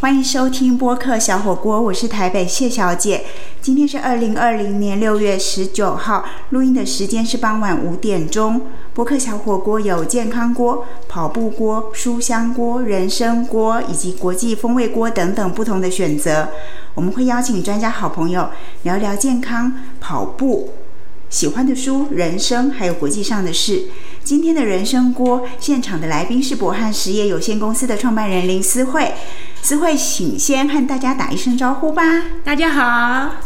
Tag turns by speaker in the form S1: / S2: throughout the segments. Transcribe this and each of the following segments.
S1: 欢迎收听播客小火锅，我是台北谢小姐。今天是二零二零年六月十九号，录音的时间是傍晚五点钟。播客小火锅有健康锅、跑步锅、书香锅、人参锅以及国际风味锅等等不同的选择。我们会邀请专家好朋友聊聊健康、跑步。喜欢的书、人生，还有国际上的事。今天的人生锅现场的来宾是博汉实业有限公司的创办人林思慧。思慧，请先和大家打一声招呼吧。
S2: 大家好。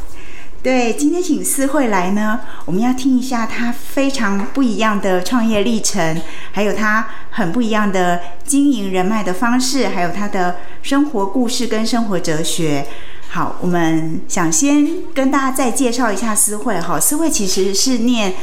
S1: 对，今天请思慧来呢，我们要听一下她非常不一样的创业历程，还有她很不一样的经营人脉的方式，还有她的生活故事跟生活哲学。好，我们想先跟大家再介绍一下思慧哈。思慧其实是念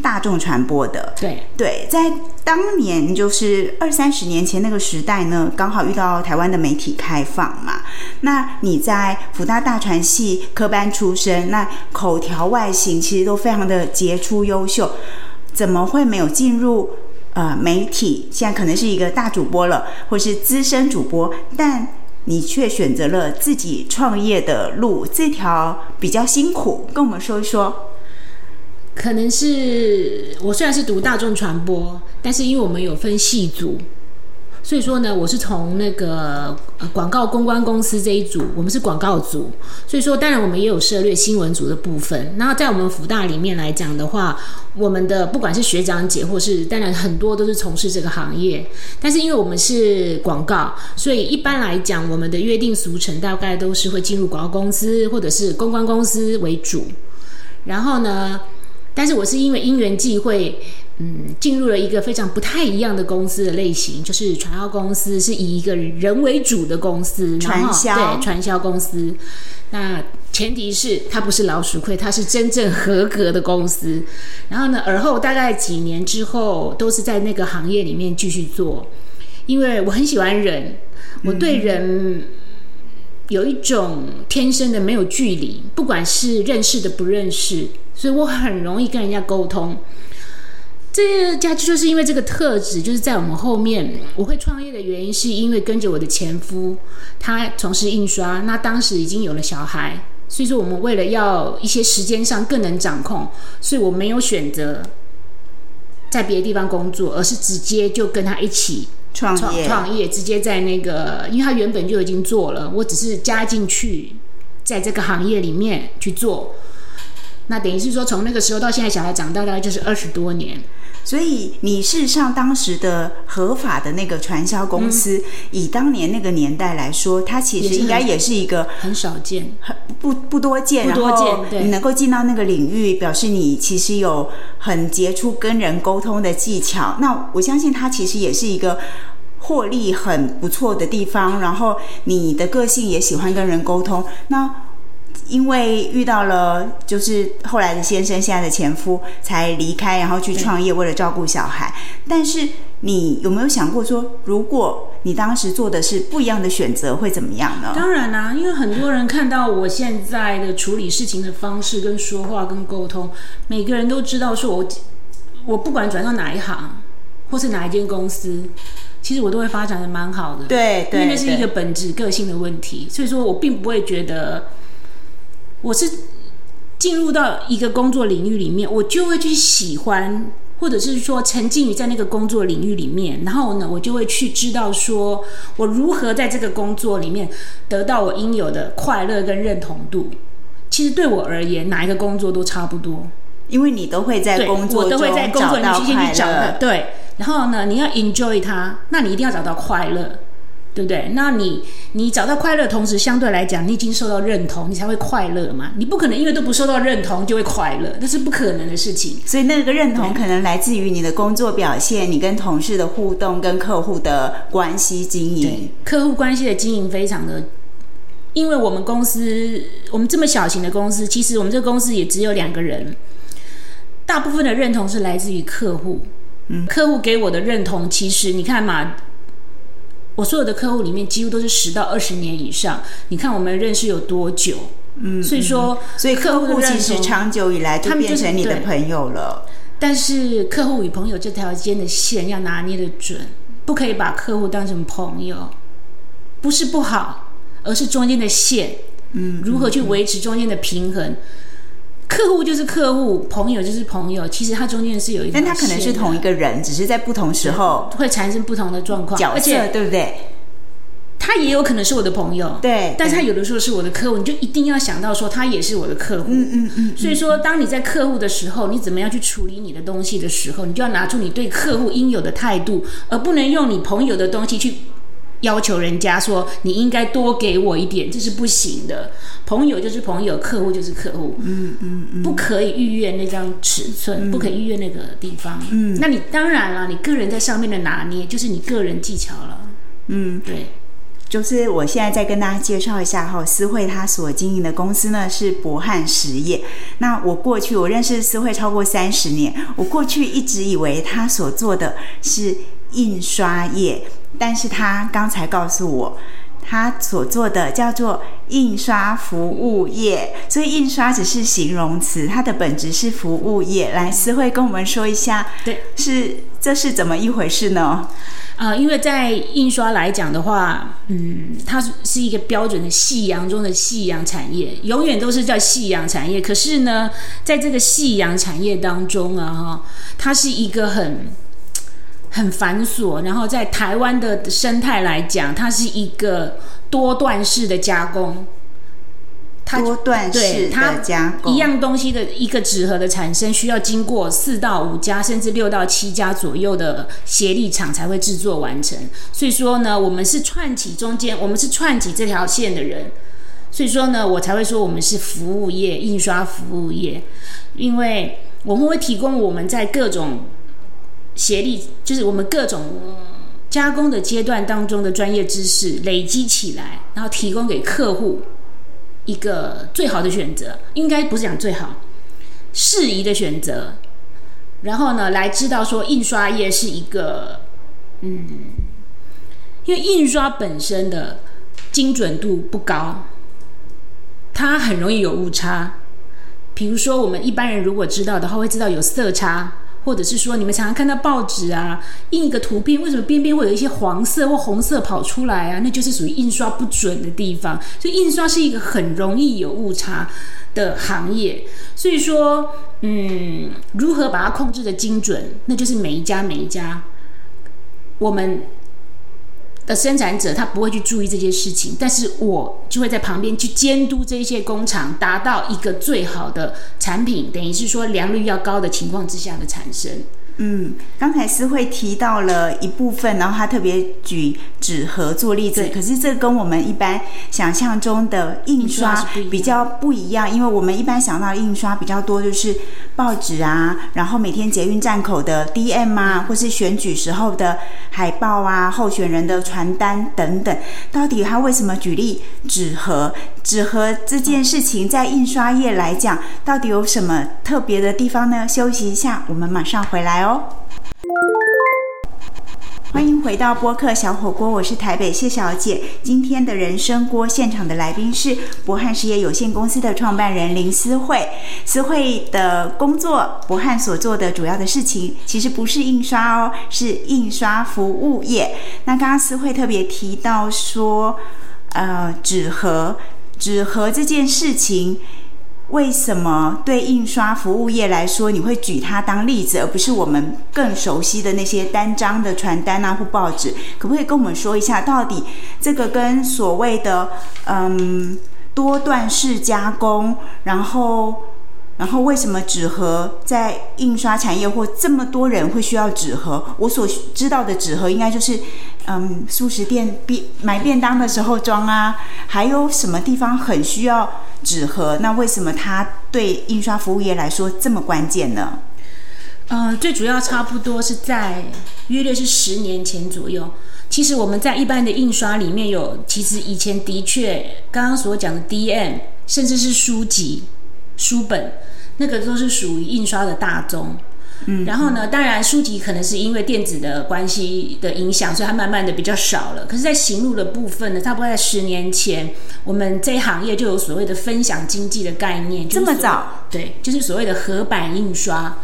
S1: 大众传播的，
S2: 对
S1: 对，在当年就是二三十年前那个时代呢，刚好遇到台湾的媒体开放嘛。那你在福大大传系科班出身，那口条外形其实都非常的杰出优秀，怎么会没有进入呃媒体？现在可能是一个大主播了，或是资深主播，但。你却选择了自己创业的路，这条比较辛苦，跟我们说一说。
S2: 可能是我虽然是读大众传播，但是因为我们有分系组。所以说呢，我是从那个广告公关公司这一组，我们是广告组。所以说，当然我们也有涉猎新闻组的部分。那在我们福大里面来讲的话，我们的不管是学长姐或是当然很多都是从事这个行业。但是因为我们是广告，所以一般来讲，我们的约定俗成大概都是会进入广告公司或者是公关公司为主。然后呢，但是我是因为因缘际会。嗯，进入了一个非常不太一样的公司的类型，就是传销公司，是以一个人为主的公司，
S1: 传销
S2: 对传销公司。那前提是它不是老鼠会，它是真正合格的公司。然后呢，而后大概几年之后，都是在那个行业里面继续做，因为我很喜欢人，我对人有一种天生的没有距离，不管是认识的不认识，所以我很容易跟人家沟通。这家就是因为这个特质，就是在我们后面我会创业的原因，是因为跟着我的前夫，他从事印刷，那当时已经有了小孩，所以说我们为了要一些时间上更能掌控，所以我没有选择在别的地方工作，而是直接就跟他一起
S1: 创业，
S2: 创业直接在那个，因为他原本就已经做了，我只是加进去，在这个行业里面去做，那等于是说从那个时候到现在，小孩长大大概就是二十多年。
S1: 所以你事实上当时的合法的那个传销公司，以当年那个年代来说，它其实应该也是一个
S2: 很少见、
S1: 很不不多见。
S2: 然后
S1: 你能够进到那个领域，表示你其实有很杰出跟人沟通的技巧。那我相信它其实也是一个获利很不错的地方。然后你的个性也喜欢跟人沟通。那因为遇到了，就是后来的先生，现在的前夫才离开，然后去创业，为了照顾小孩。但是你有没有想过说，如果你当时做的是不一样的选择，会怎么样呢？
S2: 当然啦，因为很多人看到我现在的处理事情的方式、跟说话、跟沟通，每个人都知道说，我我不管转到哪一行，或是哪一间公司，其实我都会发展的蛮好的。
S1: 对，
S2: 因为那是一个本质个性的问题，所以说我并不会觉得。我是进入到一个工作领域里面，我就会去喜欢，或者是说沉浸于在那个工作领域里面，然后呢，我就会去知道说我如何在这个工作里面得到我应有的快乐跟认同度。其实对我而言，哪一个工作都差不多，
S1: 因为你都会在工作
S2: 中找
S1: 到快乐。
S2: 对，然后呢，你要 enjoy 它，那你一定要找到快乐。对不对？那你你找到快乐，同时相对来讲，你已经受到认同，你才会快乐嘛。你不可能因为都不受到认同就会快乐，那是不可能的事情。
S1: 所以那个认同可能来自于你的工作表现，你跟同事的互动，跟客户的关系经营。
S2: 客户关系的经营非常的，因为我们公司我们这么小型的公司，其实我们这个公司也只有两个人，大部分的认同是来自于客户。嗯，客户给我的认同，其实你看嘛。我所有的客户里面几乎都是十到二十年以上，你看我们认识有多久？嗯，所以说，
S1: 所以客户其实长久以来就变成你的朋友了。
S2: 但是客户与朋友这条间的线要拿捏的准，不可以把客户当成朋友，不是不好。而是中间的线，嗯，如何去维持中间的平衡。客户就是客户，朋友就是朋友，其实它中间是有一，
S1: 但他可能是同一个人，只是在不同时候
S2: 会产生不同的状况，
S1: 角色，对不对？
S2: 他也有可能是我的朋友，
S1: 对，
S2: 但是他有的时候是我的客户，你就一定要想到说他也是我的客户，
S1: 嗯嗯嗯。
S2: 所以说，当你在客户的时候，你怎么样去处理你的东西的时候，你就要拿出你对客户应有的态度，而不能用你朋友的东西去要求人家说你应该多给我一点，这是不行的。朋友就是朋友，客户就是客户，
S1: 嗯嗯嗯，
S2: 不可以逾越那张尺寸，不可以逾越那个地方。嗯，那你当然了，你个人在上面的拿捏就是你个人技巧了。
S1: 嗯，
S2: 对。
S1: 就是我现在再跟大家介绍一下哈，思慧他所经营的公司呢是博汉实业。那我过去我认识思慧超过三十年，我过去一直以为他所做的是印刷业，但是他刚才告诉我，他所做的叫做印刷服务业。所以印刷只是形容词，它的本质是服务业。来，思慧跟我们说一下，
S2: 对，
S1: 是这是怎么一回事呢？
S2: 啊，因为在印刷来讲的话，嗯，它是一个标准的夕阳中的夕阳产业，永远都是叫夕阳产业。可是呢，在这个夕阳产业当中啊，哈，它是一个很很繁琐，然后在台湾的生态来讲，它是一个多段式的加工。
S1: 多段式的加工，
S2: 一样东西的一个纸盒的产生，需要经过四到五家，甚至六到七家左右的协力厂才会制作完成。所以说呢，我们是串起中间，我们是串起这条线的人。所以说呢，我才会说我们是服务业，印刷服务业，因为我们会提供我们在各种协力，就是我们各种加工的阶段当中的专业知识累积起来，然后提供给客户。一个最好的选择，应该不是讲最好，适宜的选择。然后呢，来知道说印刷业是一个，嗯，因为印刷本身的精准度不高，它很容易有误差。比如说，我们一般人如果知道的话，会知道有色差。或者是说，你们常常看到报纸啊，印一个图片，为什么边边会有一些黄色或红色跑出来啊？那就是属于印刷不准的地方。所以，印刷是一个很容易有误差的行业。所以说，嗯，如何把它控制的精准，那就是每一家每一家我们。的生产者他不会去注意这些事情，但是我就会在旁边去监督这些工厂，达到一个最好的产品，等于是说良率要高的情况之下的产生。
S1: 嗯，刚才思慧提到了一部分，然后他特别举纸盒做例子，可是这跟我们一般想象中的印刷比较不一样，因为我们一般想到印刷比较多就是报纸啊，然后每天捷运站口的 DM 啊，或是选举时候的海报啊，候选人的传单等等。到底他为什么举例纸盒？纸盒这件事情在印刷业来讲，到底有什么特别的地方呢？休息一下，我们马上回来哦。欢迎回到播客小火锅，我是台北谢小姐。今天的人生锅现场的来宾是博汉实业有限公司的创办人林思慧。思慧的工作，博汉所做的主要的事情，其实不是印刷哦，是印刷服务业。那刚刚思慧特别提到说，呃，纸盒，纸盒这件事情。为什么对印刷服务业来说，你会举它当例子，而不是我们更熟悉的那些单张的传单啊或报纸？可不可以跟我们说一下，到底这个跟所谓的嗯多段式加工，然后然后为什么纸盒在印刷产业或这么多人会需要纸盒？我所知道的纸盒应该就是嗯，素食店便买便当的时候装啊，还有什么地方很需要？纸盒，那为什么它对印刷服务业来说这么关键呢？
S2: 呃，最主要差不多是在约略是十年前左右。其实我们在一般的印刷里面有，其实以前的确刚刚所讲的 DM，甚至是书籍、书本，那个都是属于印刷的大宗。
S1: 嗯，
S2: 然后呢？当然，书籍可能是因为电子的关系的影响，所以它慢慢的比较少了。可是，在行路的部分呢，差不多在十年前，我们这一行业就有所谓的分享经济的概念。
S1: 这么早？
S2: 对，就是所谓的合版印刷。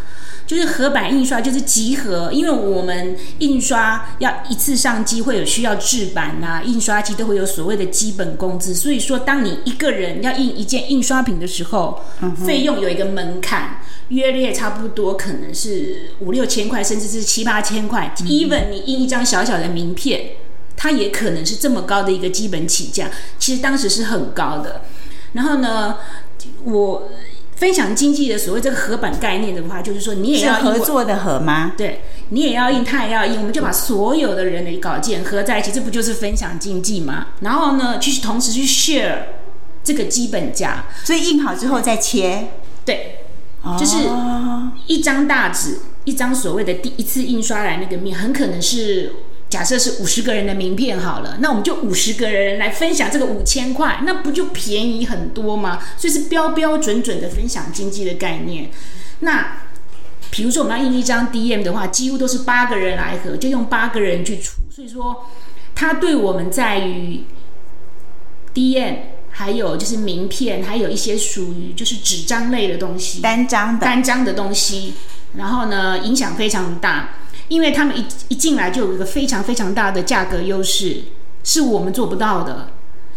S2: 就是合版印刷就是集合，因为我们印刷要一次上机会有需要制版啊、印刷机都会有所谓的基本工资，所以说当你一个人要印一件印刷品的时候，费用有一个门槛，约略差不多可能是五六千块，甚至是七八千块。even 你印一张小小的名片，它也可能是这么高的一个基本起价，其实当时是很高的。然后呢，我分享经济的所谓这个合本概念的话，就是说你也要
S1: 合作的合吗？
S2: 对你也要印，他也要印，我们就把所有的人的稿件合在一起，这不就是分享经济吗？然后呢，去同时去 share 这个基本价，
S1: 所以印好之后再切，
S2: 对，就是
S1: 哦
S2: 一张大纸，一张所谓的第一次印刷来那个面，很可能是假设是五十个人的名片好了，那我们就五十个人来分享这个五千块，那不就便宜很多吗？所以是标标准准的分享经济的概念。那比如说我们要印一张 DM 的话，几乎都是八个人来合，就用八个人去出，所以说它对我们在于 DM。还有就是名片，还有一些属于就是纸张类的东西，
S1: 单张的，
S2: 单张的东西，然后呢影响非常大，因为他们一一进来就有一个非常非常大的价格优势，是我们做不到的，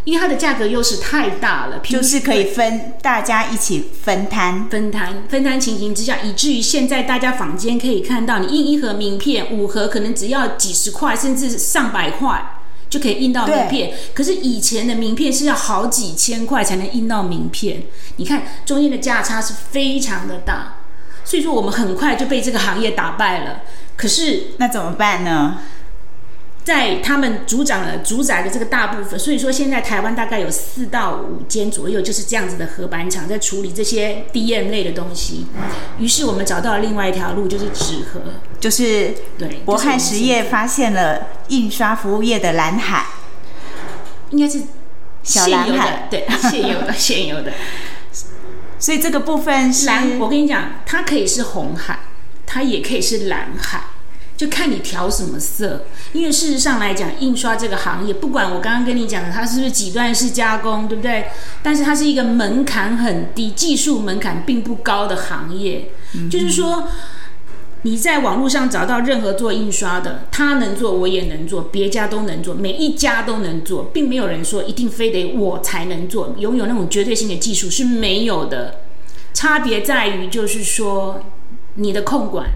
S2: 因为它的价格优势太大了，
S1: 就是可以分大家一起分摊。
S2: 分摊分摊情形之下，以至于现在大家坊间可以看到，你印一盒名片，五盒可能只要几十块，甚至上百块。就可以印到名片，可是以前的名片是要好几千块才能印到名片，你看中间的价差是非常的大，所以说我们很快就被这个行业打败了。可是
S1: 那怎么办呢？
S2: 在他们主掌了主宰的这个大部分，所以说现在台湾大概有四到五间左右就是这样子的合板厂在处理这些 DM 类的东西。于是我们找到了另外一条路，就是纸盒。
S1: 就是
S2: 对，
S1: 博汉实业发现了印刷服务业的蓝海，
S2: 应该是
S1: 小蓝海，
S2: 对，现有的 现有的
S1: 所以这个部分是
S2: 蓝。我跟你讲，它可以是红海，它也可以是蓝海。就看你调什么色，因为事实上来讲，印刷这个行业，不管我刚刚跟你讲的，它是不是几段式加工，对不对？但是它是一个门槛很低、技术门槛并不高的行业。就是说，你在网络上找到任何做印刷的，他能做，我也能做，别家都能做，每一家都能做，并没有人说一定非得我才能做，拥有那种绝对性的技术是没有的。差别在于，就是说你的控管。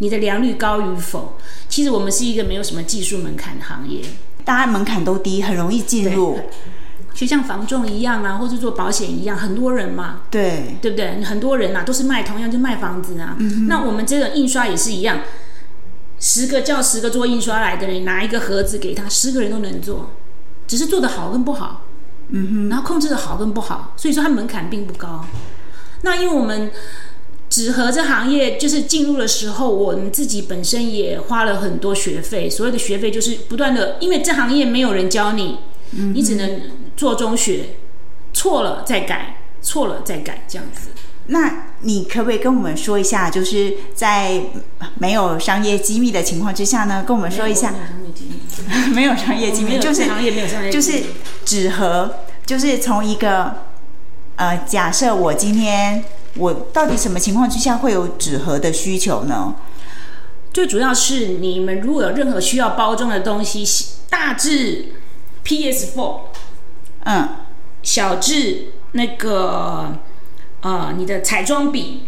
S2: 你的良率高与否？其实我们是一个没有什么技术门槛的行业，
S1: 大家门槛都低，很容易进入。
S2: 就像房仲一样啊，或是做保险一样，很多人嘛，
S1: 对
S2: 对不对？很多人呐、啊，都是卖同样就卖房子啊。嗯、那我们这个印刷也是一样，十个叫十个做印刷来的人，拿一个盒子给他，十个人都能做，只是做的好跟不好。嗯哼，然后控制的好跟不好，所以说它门槛并不高。那因为我们。纸盒这行业就是进入的时候，我们自己本身也花了很多学费。所谓的学费就是不断的，因为这行业没有人教你，嗯、你只能做中学，错了再改，错了再改这样子。
S1: 那你可不可以跟我们说一下，就是在没有商业机密的情况之下呢，跟我们说一下，没有商业机密，就是就是纸盒，就是从一个呃，假设我今天。我到底什么情况之下会有纸盒的需求呢？
S2: 最主要是你们如果有任何需要包装的东西，大致 PS4，
S1: 嗯，
S2: 小至那个呃你的彩妆笔，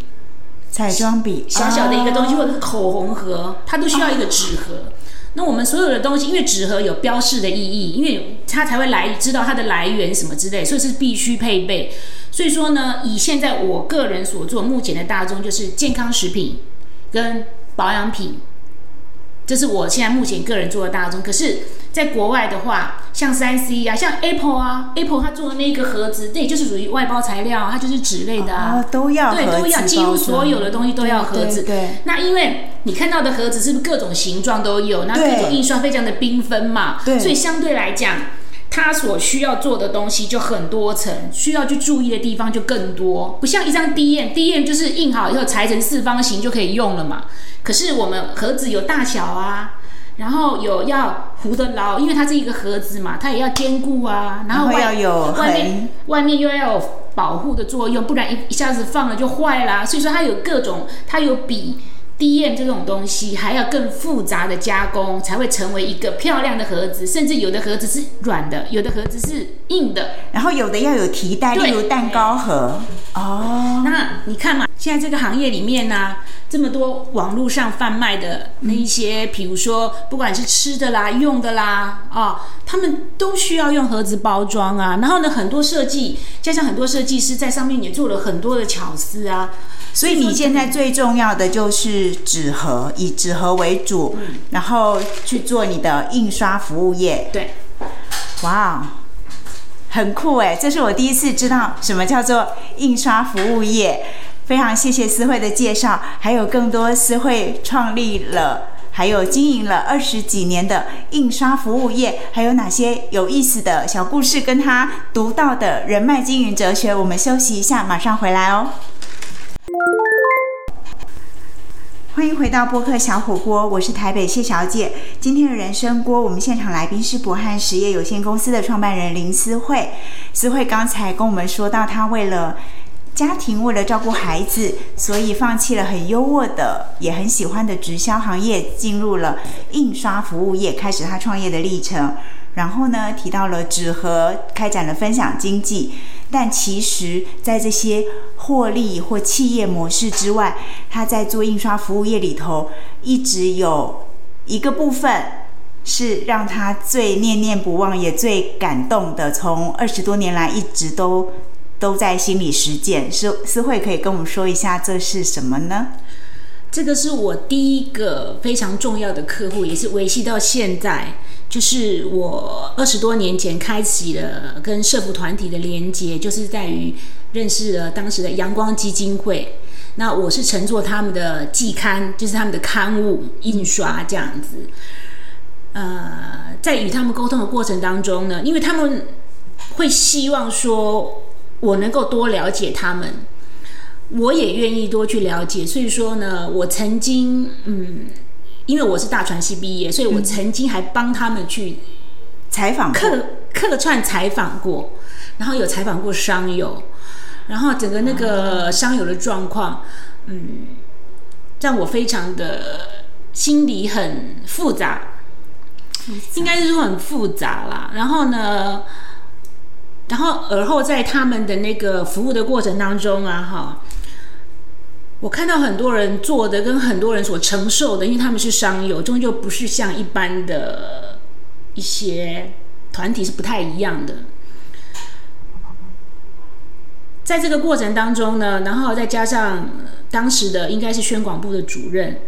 S1: 彩妆笔
S2: 小小的一个东西，或者是口红盒，它都需要一个纸盒。那我们所有的东西，因为纸盒有标示的意义，因为它才会来知道它的来源什么之类，所以是必须配备。所以说呢，以现在我个人所做，目前的大宗就是健康食品跟保养品，这是我现在目前个人做的大宗。可是，在国外的话，像三 C 啊，像 Apple 啊，Apple 它做的那个盒子，那也就是属于外包材料，它就是纸类的啊，
S1: 哦、都要
S2: 对，都要，几乎所有的东西都要盒子。
S1: 对,对,对，
S2: 那因为你看到的盒子是不是各种形状都有？那各种印刷非常的缤纷嘛，
S1: 对，
S2: 所以相对来讲。它所需要做的东西就很多层，需要去注意的地方就更多。不像一张 DM，DM 就是印好以后裁成四方形就可以用了嘛。可是我们盒子有大小啊，然后有要糊得牢，因为它是一个盒子嘛，它也要坚固啊。然后
S1: 外要有
S2: 外面外面又要有保护的作用，不然一一下子放了就坏啦。所以说它有各种，它有比 DM 这种东西还要更复杂的加工，才会成为一个漂亮的盒子。甚至有的盒子是软的，有的盒子是硬的，
S1: 然后有的要有提袋，例如蛋糕盒。哦，
S2: 那你看嘛，现在这个行业里面呢，这么多网络上贩卖的那一些，比如说不管是吃的啦、用的啦，啊，他们都需要用盒子包装啊。然后呢，很多设计加上很多设计师在上面也做了很多的巧思啊。
S1: 所以你现在最重要的就是纸盒，以纸盒为主，然后去做你的印刷服务业。
S2: 对，
S1: 哇，很酷哎！这是我第一次知道什么叫做印刷服务业。非常谢谢思慧的介绍，还有更多思慧创立了，还有经营了二十几年的印刷服务业，还有哪些有意思的小故事，跟他独到的人脉经营哲学。我们休息一下，马上回来哦。欢迎回到播客小火锅，我是台北谢小姐。今天的人生锅，我们现场来宾是博汉实业有限公司的创办人林思慧。思慧刚才跟我们说到，她为了家庭，为了照顾孩子，所以放弃了很优渥的、也很喜欢的直销行业，进入了印刷服务业，开始她创业的历程。然后呢，提到了纸盒，开展了分享经济。但其实，在这些获利或企业模式之外，他在做印刷服务业里头，一直有一个部分是让他最念念不忘，也最感动的。从二十多年来，一直都都在心里实践。思思慧可以跟我们说一下，这是什么呢？
S2: 这个是我第一个非常重要的客户，也是维系到现在。就是我二十多年前开启了跟社福团体的连接，就是在于认识了当时的阳光基金会。那我是乘坐他们的季刊，就是他们的刊物印刷这样子。呃，在与他们沟通的过程当中呢，因为他们会希望说我能够多了解他们，我也愿意多去了解。所以说呢，我曾经嗯。因为我是大传系毕业，所以我曾经还帮他们去
S1: 采访
S2: 客客串采访过，然后有采访过商友，然后整个那个商友的状况，嗯，让我非常的心里很复杂，应该是说很复杂啦。然后呢，然后而后在他们的那个服务的过程当中啊，哈。我看到很多人做的跟很多人所承受的，因为他们是商友，终究不是像一般的一些团体是不太一样的。在这个过程当中呢，然后再加上当时的应该是宣广部的主任，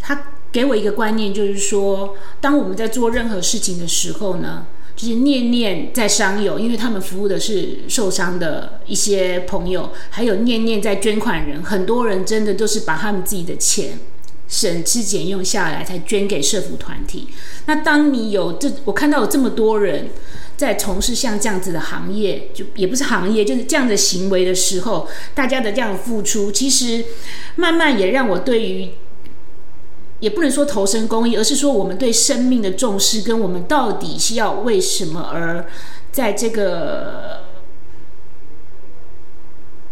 S2: 他给我一个观念，就是说，当我们在做任何事情的时候呢。就是念念在商友，因为他们服务的是受伤的一些朋友，还有念念在捐款人，很多人真的都是把他们自己的钱省吃俭用下来才捐给社福团体。那当你有这，我看到有这么多人在从事像这样子的行业，就也不是行业，就是这样的行为的时候，大家的这样付出，其实慢慢也让我对于。也不能说投身公益，而是说我们对生命的重视，跟我们到底是要为什么而在这个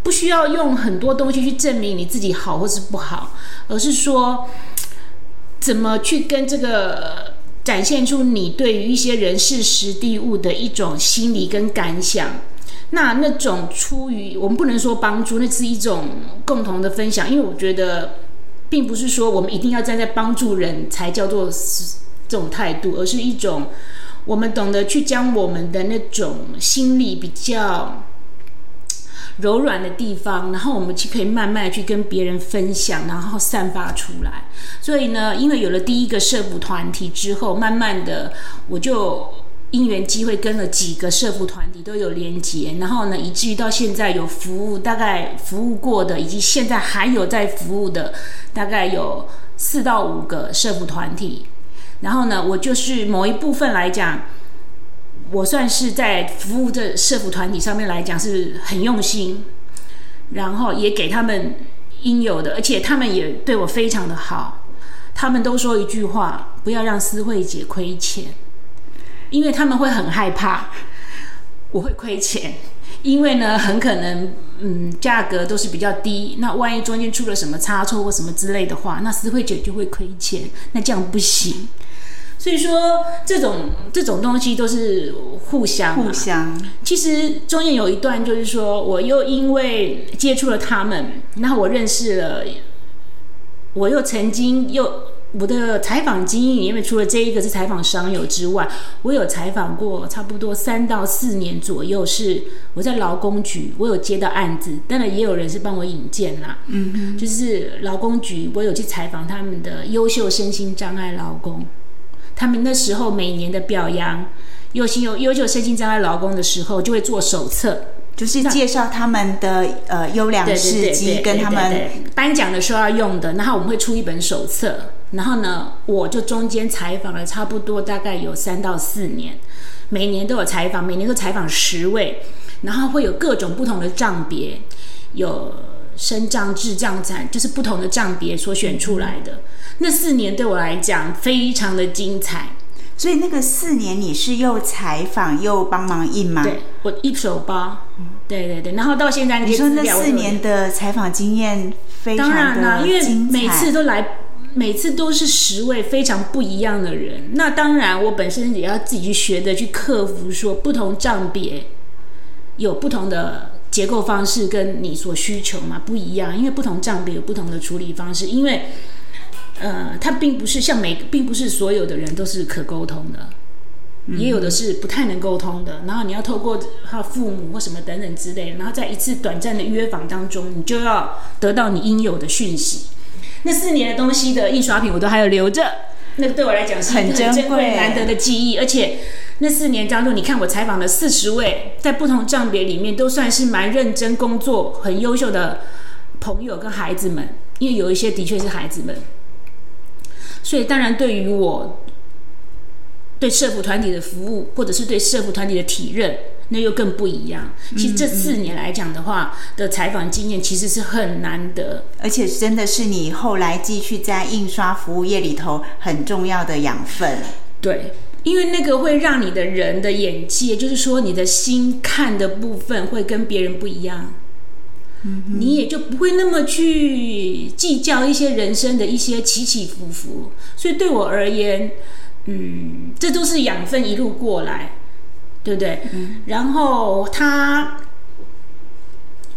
S2: 不需要用很多东西去证明你自己好或是不好，而是说怎么去跟这个展现出你对于一些人事、实地物的一种心理跟感想。那那种出于我们不能说帮助，那是一种共同的分享，因为我觉得。并不是说我们一定要站在帮助人才叫做这种态度，而是一种我们懂得去将我们的那种心理比较柔软的地方，然后我们去可以慢慢去跟别人分享，然后散发出来。所以呢，因为有了第一个社服团体之后，慢慢的我就。因缘机会跟了几个社服团体都有连接，然后呢，以至于到现在有服务，大概服务过的，以及现在还有在服务的，大概有四到五个社服团体。然后呢，我就是某一部分来讲，我算是在服务这社服团体上面来讲是很用心，然后也给他们应有的，而且他们也对我非常的好。他们都说一句话：不要让思慧姐亏钱。因为他们会很害怕，我会亏钱，因为呢，很可能嗯价格都是比较低，那万一中间出了什么差错或什么之类的话，那私会姐就会亏钱，那这样不行。所以说，这种这种东西都是互相
S1: 互相。
S2: 其实中间有一段就是说，我又因为接触了他们，然后我认识了，我又曾经又我的采访经验，因为除了这一个是采访商友之外，我有采访过差不多三到四年左右，是我在劳工局，我有接到案子，当然也有人是帮我引荐啦。嗯嗯，就是劳工局，我有去采访他们的优秀身心障碍劳工。他们那时候每年的表扬优秀优优秀身心障碍劳工的时候，就会做手册，
S1: 就是介绍他们的呃优良事迹，跟他们
S2: 颁奖的时候要用的。然后我们会出一本手册，然后呢，我就中间采访了差不多大概有三到四年，每年都有采访，每年都采访十位，然后会有各种不同的账别，有身障、智障、残，就是不同的账别所选出来的。那四年对我来讲非常的精彩，
S1: 所以那个四年你是又采访又帮忙印吗？
S2: 对，我一手包。对对对，然后到现在
S1: 你说那四年的采访经验非常
S2: 当然
S1: 啦，
S2: 因为每次都来，每次都是十位非常不一样的人。那当然，我本身也要自己去学的，去克服说不同账别有不同的结构方式，跟你所需求嘛不一样，因为不同账别有不同的处理方式，因为。呃，他并不是像每，并不是所有的人都是可沟通的，也有的是不太能沟通的。然后你要透过他父母或什么等等之类，然后在一次短暂的约访当中，你就要得到你应有的讯息。那四年的东西的印刷品我都还有留着，那个对我来讲是很珍贵难得的记忆。而且那四年当中，你看我采访了四十位，在不同账别里面都算是蛮认真工作、很优秀的朋友跟孩子们，因为有一些的确是孩子们。所以，当然，对于我对社服团体的服务，或者是对社服团体的体认，那又更不一样。其实这四年来讲的话，的采访经验其实是很难得，
S1: 而且真的是你后来继续在印刷服务业里头很重要的养分。
S2: 对，因为那个会让你的人的眼界，就是说你的心看的部分会跟别人不一样。你也就不会那么去计较一些人生的一些起起伏伏，所以对我而言，嗯，这都是养分一路过来，对不对？嗯。然后他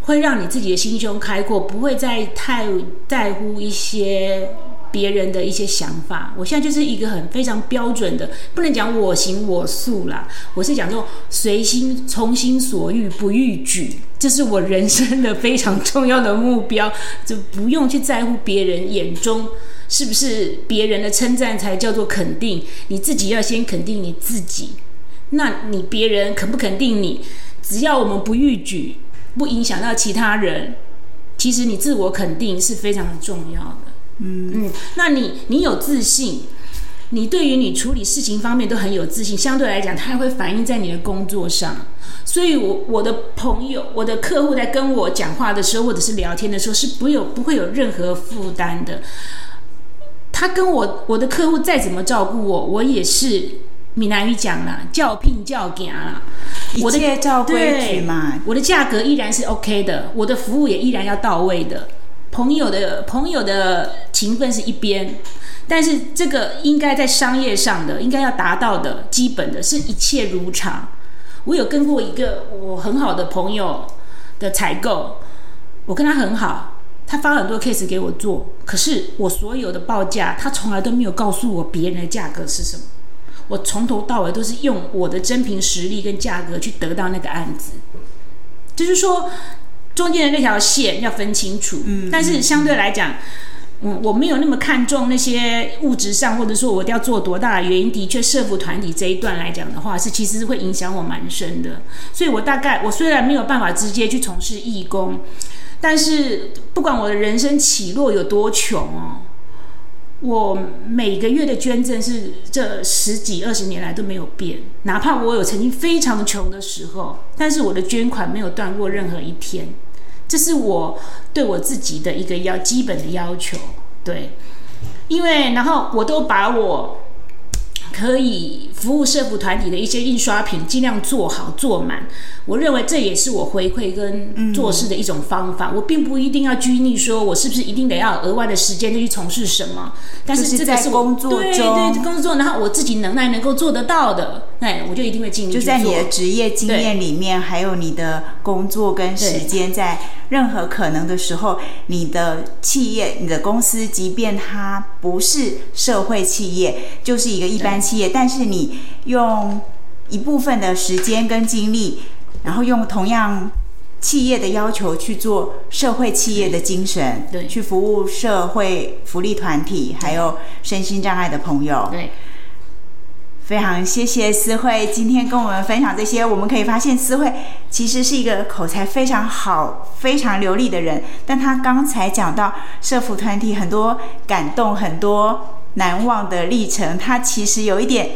S2: 会让你自己的心胸开阔，不会再太在乎一些。别人的一些想法，我现在就是一个很非常标准的，不能讲我行我素啦，我是讲说随心从心所欲不逾矩，这是我人生的非常重要的目标，就不用去在乎别人眼中是不是别人的称赞才叫做肯定，你自己要先肯定你自己，那你别人肯不肯定你，只要我们不逾矩，不影响到其他人，其实你自我肯定是非常重要的。嗯嗯，那你你有自信，你对于你处理事情方面都很有自信，相对来讲，它会反映在你的工作上。所以，我我的朋友、我的客户在跟我讲话的时候，或者是聊天的时候，是不有不会有任何负担的。他跟我我的客户再怎么照顾我，我也是闽南语讲啦，叫聘叫行啦，
S1: 一切照规矩嘛。
S2: 我的价格依然是 OK 的，我的服务也依然要到位的。朋友的朋友的情分是一边，但是这个应该在商业上的应该要达到的基本的是一切如常。我有跟过一个我很好的朋友的采购，我跟他很好，他发很多 case 给我做，可是我所有的报价他从来都没有告诉我别人的价格是什么，我从头到尾都是用我的真凭实力跟价格去得到那个案子，就是说。中间的那条线要分清楚，嗯，但是相对来讲，嗯，我没有那么看重那些物质上，或者说我要做多大的原因，的确，社服团体这一段来讲的话，是其实会影响我蛮深的。所以我大概，我虽然没有办法直接去从事义工，但是不管我的人生起落有多穷哦。我每个月的捐赠是这十几二十年来都没有变，哪怕我有曾经非常穷的时候，但是我的捐款没有断过任何一天，这是我对我自己的一个要基本的要求。对，因为然后我都把我可以服务社服团体的一些印刷品，尽量做好做满。我认为这也是我回馈跟做事的一种方法。我并不一定要拘泥说，我是不是一定得要额外的时间去从事什么。但是这个是
S1: 工作
S2: 对对工作，然后我自己能耐能够做得到的，哎，我就一定会尽力
S1: 就在你的职业经验里面，还有你的工作跟时间，在任何可能的时候，你的企业、你的公司，即便它不是社会企业，就是一个一般企业，但是你用一部分的时间跟精力。然后用同样企业的要求去做社会企业的精神，
S2: 对，
S1: 去服务社会福利团体，还有身心障碍的朋友。
S2: 对，
S1: 非常谢谢思慧今天跟我们分享这些。我们可以发现，思慧其实是一个口才非常好、非常流利的人。但他刚才讲到社服团体很多感动、很多难忘的历程，他其实有一点。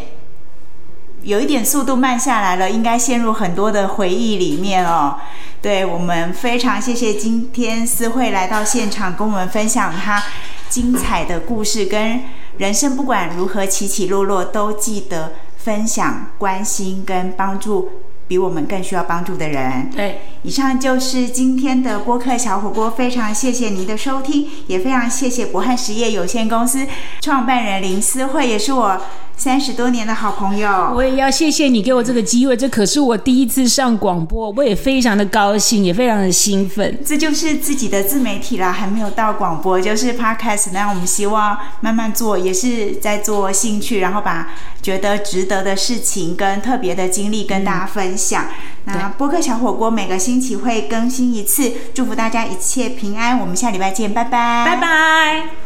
S1: 有一点速度慢下来了，应该陷入很多的回忆里面哦。对我们非常谢谢今天思慧来到现场，跟我们分享她精彩的故事跟人生，不管如何起起落落，都记得分享、关心跟帮助比我们更需要帮助的人。
S2: 对，
S1: 以上就是今天的播客小火锅，非常谢谢您的收听，也非常谢谢博汉实业有限公司创办人林思慧，也是我。三十多年的好朋友，
S2: 我也要谢谢你给我这个机会。这可是我第一次上广播，我也非常的高兴，也非常的兴奋。
S1: 这就是自己的自媒体啦，还没有到广播，就是 podcast。那我们希望慢慢做，也是在做兴趣，然后把觉得值得的事情跟特别的经历跟大家分享。那播客小火锅每个星期会更新一次，祝福大家一切平安。我们下礼拜见，拜拜，
S2: 拜拜。